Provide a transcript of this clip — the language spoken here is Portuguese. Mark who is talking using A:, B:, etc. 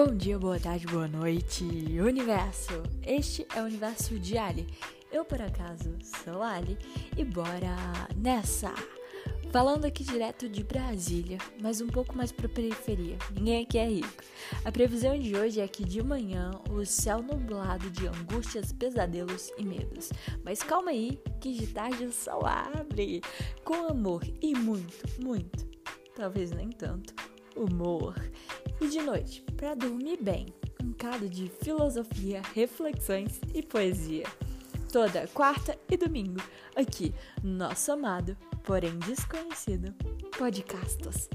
A: Bom dia, boa tarde, boa noite, universo! Este é o universo de Ali. Eu, por acaso, sou Ali e bora nessa! Falando aqui direto de Brasília, mas um pouco mais pra periferia. Ninguém aqui é rico. A previsão de hoje é que de manhã o céu nublado de angústias, pesadelos e medos. Mas calma aí, que de tarde o sol abre com amor e muito, muito, talvez nem tanto, humor. E de noite, para dormir bem, um cado de filosofia, reflexões e poesia. Toda quarta e domingo, aqui, nosso amado, porém desconhecido, Podcastos.